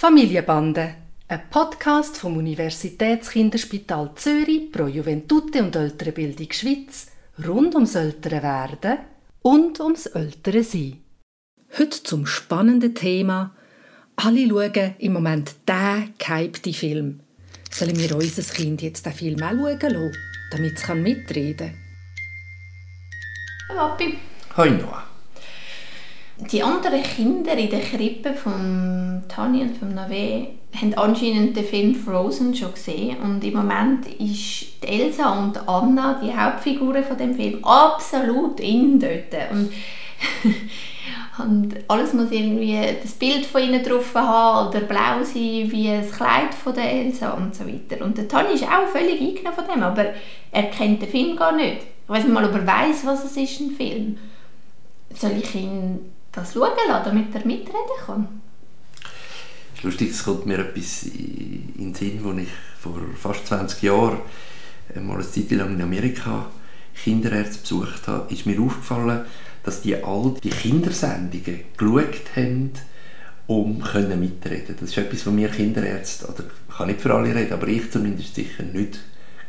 Familienbande, ein Podcast vom Universitätskinderspital Zürich pro Juventute und ältere Bildung Schweiz rund ums ältere Werden und ums ältere Sein. Heute zum spannenden Thema. Alle schauen im Moment den gehypten Film. Sollen wir unser Kind jetzt den Film auch schauen lassen, damit es mitreden kann? Papi. Hoi Noah. Die anderen Kinder in der Krippe von Tani und von Nave haben anscheinend den Film Frozen schon gesehen und im Moment ist Elsa und Anna, die Hauptfiguren von dem Film, absolut in dort. Und, und alles muss irgendwie das Bild von ihnen drauf haben oder blau sein wie das Kleid von der Elsa und so weiter. Und der Tani ist auch völlig eingenommen von dem, aber er kennt den Film gar nicht. Ich weiß nicht mal, ob er weiß, was es ist, ein Film. Soll ich ihn das schauen lassen, damit er mitreden kann? Es ist lustig, es kommt mir etwas in den Sinn, als ich vor fast 20 Jahren mal eine Zeit lang in Amerika Kinderärzte besucht habe, ist mir aufgefallen, dass die all die Kindersendungen geschaut haben, um können mitreden. Das ist etwas, was wir Kinderärzte, oder ich kann nicht für alle reden, aber ich zumindest sicher nicht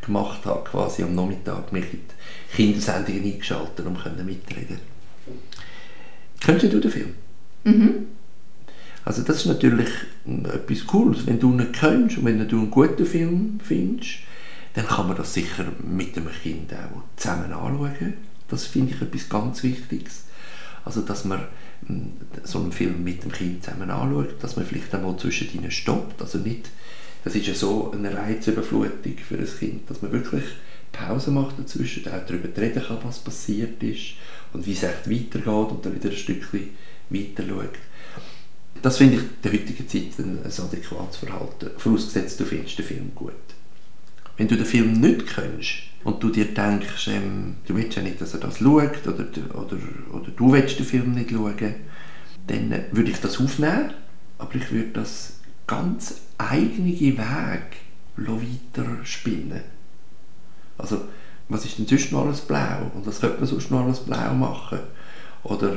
gemacht habe, quasi am Nachmittag mich in die Kindersendungen eingeschaltet, um können mitreden. Kennst du den Film? Mhm. Also das ist natürlich etwas Cooles. Wenn du ihn kennst und wenn du einen guten Film findest, dann kann man das sicher mit dem Kind auch zusammen anschauen. Das finde ich etwas ganz Wichtiges. Also dass man hm, so einen Film mit dem Kind zusammen anschaut, dass man vielleicht einmal zwischen ihnen stoppt. Also nicht, das ist ja so eine Reizüberflutung für ein Kind, dass man wirklich Pause macht dazwischen, auch darüber reden kann, was passiert ist und wie es echt weitergeht und dann wieder ein Stückchen weiter schaut. Das finde ich in der heutigen Zeit ein, ein adäquates Verhalten, vorausgesetzt du findest den Film gut. Wenn du den Film nicht kennst und du dir denkst, ähm, du willst ja nicht, dass er das schaut oder, oder, oder du willst den Film nicht schauen, dann würde ich das aufnehmen, aber ich würde das ganz eigene Weg weiter spinnen. Also, was ist denn sonst noch alles blau? Und was könnte man sonst noch alles blau machen? Oder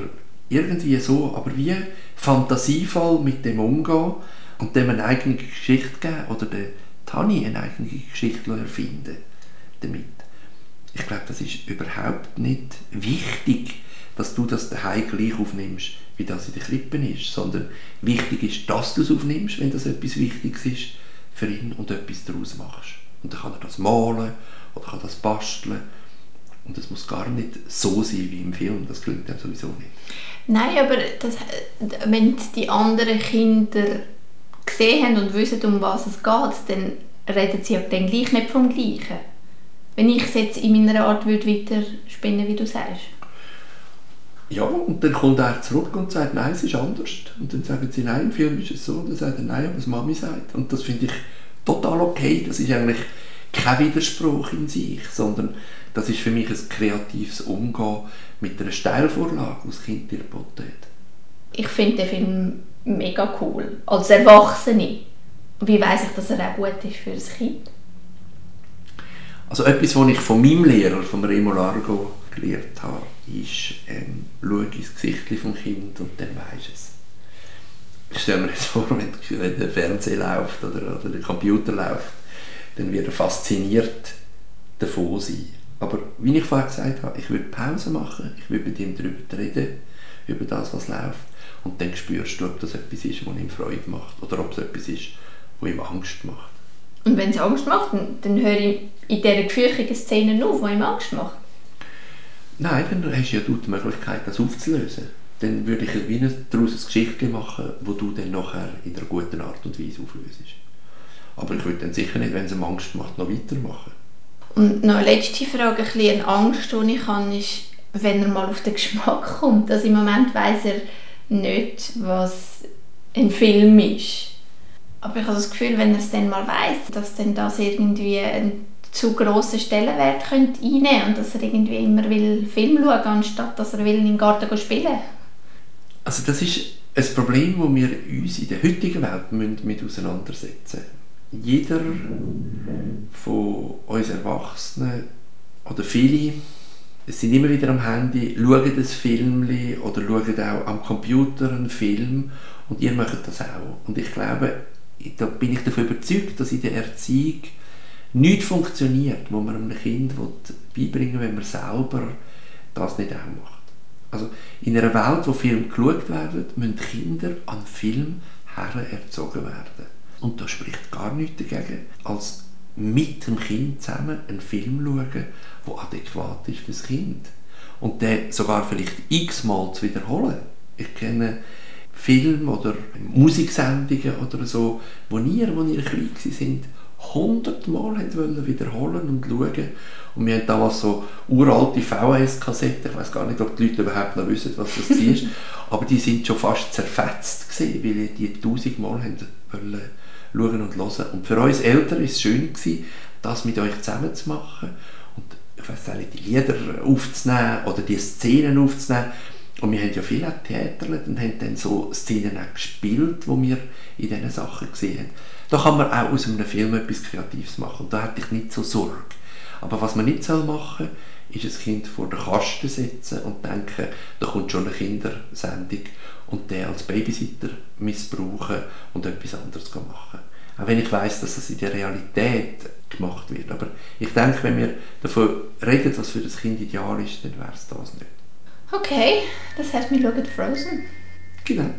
irgendwie so, aber wie fantasievoll mit dem umgehen und dem eine eigene Geschichte geben oder der Tani eine eigene Geschichte erfinden damit. Ich glaube, das ist überhaupt nicht wichtig, dass du das daheim gleich aufnimmst, wie das in den Klippen ist, sondern wichtig ist, dass du es aufnimmst, wenn das etwas Wichtiges ist für ihn und etwas daraus machst. Und dann kann er das malen oder kann das basteln. Und das muss gar nicht so sein wie im Film, das klingt dann sowieso nicht. Nein, aber das, wenn die anderen Kinder gesehen haben und wissen, um was es geht, dann reden sie ja dann gleich nicht vom Gleichen. Wenn ich es jetzt in meiner Art würde weiter spinnen, wie du sagst. Ja, und dann kommt er zurück und sagt, nein, es ist anders. Und dann sagen sie, nein, im Film ist es so. Und dann sagt er, nein, was Mami sagt. Und das finde ich total okay. Das ist eigentlich kein Widerspruch in sich, sondern das ist für mich ein kreatives Umgehen mit einer Steilvorlage, die das Kind dir geboten hat. Ich finde den Film mega cool. Als Erwachsene. Wie weiß ich, dass er auch gut ist für das Kind? Also etwas, was ich von meinem Lehrer, von Remo Largo, gelernt habe, ist, ähm, schau ins Gesicht vom Kind und dann weisst es. Ich stelle mir jetzt vor, wenn der Fernseher läuft oder, oder der Computer läuft, dann wird er fasziniert davon sein. Aber wie ich vorher gesagt habe, ich würde Pause machen, ich würde mit ihm darüber reden, über das, was läuft. Und dann spürst du, ob das etwas ist, was ihm Freude macht oder ob es etwas ist, was ihm Angst macht. Und wenn es Angst macht, dann höre ich in dieser gefürchtigen Szene auf, die ihm Angst macht? Nein, dann hast du ja die Möglichkeit, das aufzulösen. Dann würde ich wie daraus eine Geschichte machen, wo du dann nachher in einer guten Art und Weise auflöst. Aber ich würde dann sicher nicht, wenn es ihm Angst macht, noch weitermachen. Und noch eine letzte Frage, ein eine Angst, die ich habe, ist, wenn er mal auf den Geschmack kommt. Also im Moment weiß er nicht, was ein Film ist. Aber ich habe das Gefühl, wenn er es dann mal weiß, dass dann das irgendwie einen zu grossen Stellenwert könnte einnehmen und dass er irgendwie immer will Film schauen anstatt dass er will in den Garten spielen Also das ist ein Problem, das wir uns in der heutigen Welt mit auseinandersetzen müssen jeder von uns Erwachsenen oder viele sind immer wieder am Handy, schauen das Film oder schauen auch am Computer einen Film und ihr macht das auch. Und ich glaube, da bin ich davon überzeugt, dass in der Erziehung nichts funktioniert, wo man einem Kind beibringen will, wenn man selber das nicht auch macht. Also in einer Welt, wo Filme geschaut werden, müssen Kinder an Film erzogen werden. Und da spricht gar nichts dagegen, als mit dem Kind zusammen einen Film schauen, der adäquat ist für das Kind. Und den sogar vielleicht x-mal zu wiederholen. Ich kenne Filme oder Musiksendungen oder so, wo ihr, wo ihr klein sind, hundertmal wiederholen und schauen. Und wir haben damals so uralte VHS-Kassetten, ich weiß gar nicht, ob die Leute überhaupt noch wissen, was das war, aber die sind schon fast zerfetzt gewesen, weil die tausendmal haben wollen schauen und hören. Und für uns Eltern war es schön, gewesen, das mit euch zusammen zu machen und ich weiß nicht, die Lieder aufzunehmen oder die Szenen aufzunehmen. Und wir haben ja viel Theater und haben dann so Szenen auch gespielt, die wir in diesen Sachen gesehen haben. Da kann man auch aus einem Film etwas Kreatives machen da hätte ich nicht so Sorge. Aber was man nicht machen soll, ist ein Kind vor den Kasten setzen und denken, da kommt schon eine Kindersendung und den als Babysitter missbrauchen und etwas anderes machen. Auch wenn ich weiß, dass das in der Realität gemacht wird. Aber ich denke, wenn wir davon reden, was für das Kind ideal ist, dann wäre es das nicht. Okay, das heißt, wir schauen Frozen. Genau.